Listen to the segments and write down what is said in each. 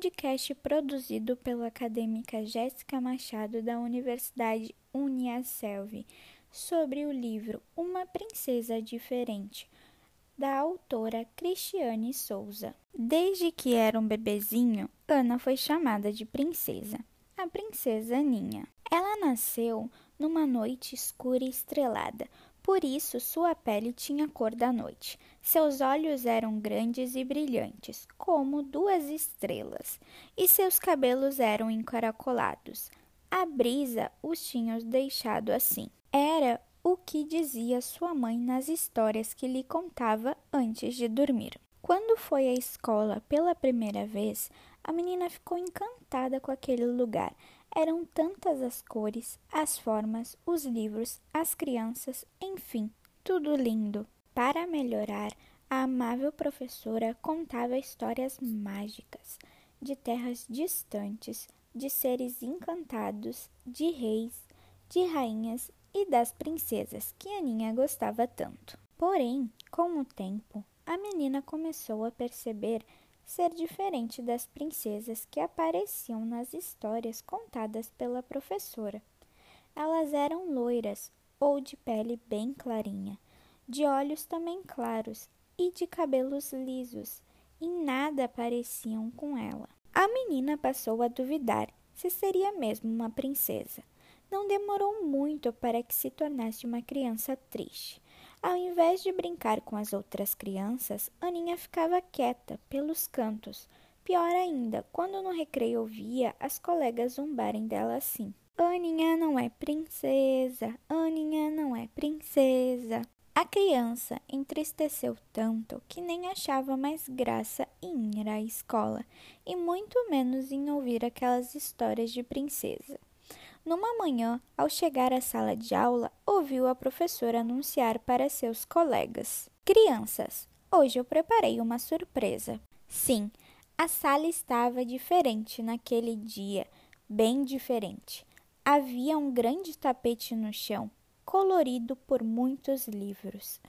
podcast produzido pela acadêmica Jéssica Machado da Universidade Uniaselv sobre o livro Uma Princesa Diferente, da autora Cristiane Souza. Desde que era um bebezinho, Ana foi chamada de princesa, a princesa Aninha. Ela nasceu numa noite escura e estrelada, por isso sua pele tinha cor da noite. Seus olhos eram grandes e brilhantes, como duas estrelas, e seus cabelos eram encaracolados. A brisa os tinha deixado assim. Era o que dizia sua mãe nas histórias que lhe contava antes de dormir. Quando foi à escola pela primeira vez, a menina ficou encantada com aquele lugar. Eram tantas as cores, as formas, os livros, as crianças, enfim, tudo lindo. Para melhorar, a amável professora contava histórias mágicas de terras distantes, de seres encantados, de reis, de rainhas e das princesas que Aninha gostava tanto. Porém, com o tempo, a menina começou a perceber ser diferente das princesas que apareciam nas histórias contadas pela professora. Elas eram loiras ou de pele bem clarinha, de olhos também claros e de cabelos lisos, e nada pareciam com ela. A menina passou a duvidar se seria mesmo uma princesa. Não demorou muito para que se tornasse uma criança triste. Ao invés de brincar com as outras crianças, Aninha ficava quieta pelos cantos. Pior ainda, quando no recreio ouvia as colegas zombarem dela assim: Aninha não é princesa, Aninha não é princesa. A criança entristeceu tanto que nem achava mais graça em ir à escola e muito menos em ouvir aquelas histórias de princesa. Numa manhã, ao chegar à sala de aula, ouviu a professora anunciar para seus colegas: Crianças, hoje eu preparei uma surpresa. Sim, a sala estava diferente naquele dia, bem diferente. Havia um grande tapete no chão, colorido por muitos livros.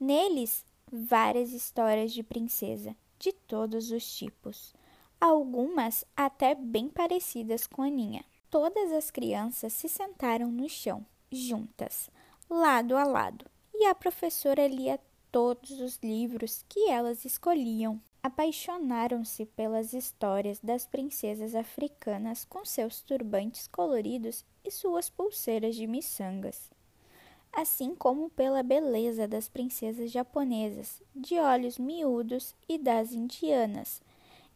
Neles, várias histórias de princesa, de todos os tipos, algumas até bem parecidas com a Aninha. Todas as crianças se sentaram no chão, juntas, lado a lado, e a professora lia todos os livros que elas escolhiam. Apaixonaram-se pelas histórias das princesas africanas com seus turbantes coloridos e suas pulseiras de miçangas, assim como pela beleza das princesas japonesas, de olhos miúdos, e das indianas,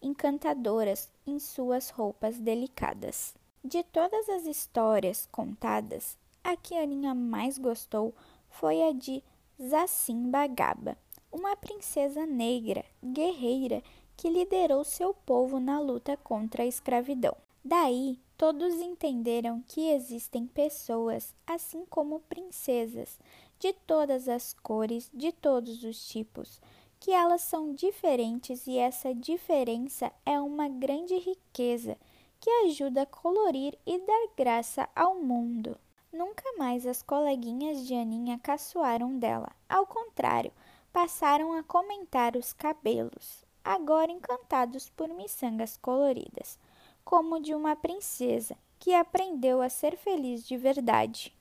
encantadoras em suas roupas delicadas. De todas as histórias contadas, a que Aninha mais gostou foi a de Zacim Bagaba, uma princesa negra, guerreira, que liderou seu povo na luta contra a escravidão. Daí, todos entenderam que existem pessoas, assim como princesas, de todas as cores, de todos os tipos, que elas são diferentes e essa diferença é uma grande riqueza que ajuda a colorir e dar graça ao mundo. Nunca mais as coleguinhas de Aninha caçoaram dela. Ao contrário, passaram a comentar os cabelos, agora encantados por miçangas coloridas, como de uma princesa que aprendeu a ser feliz de verdade.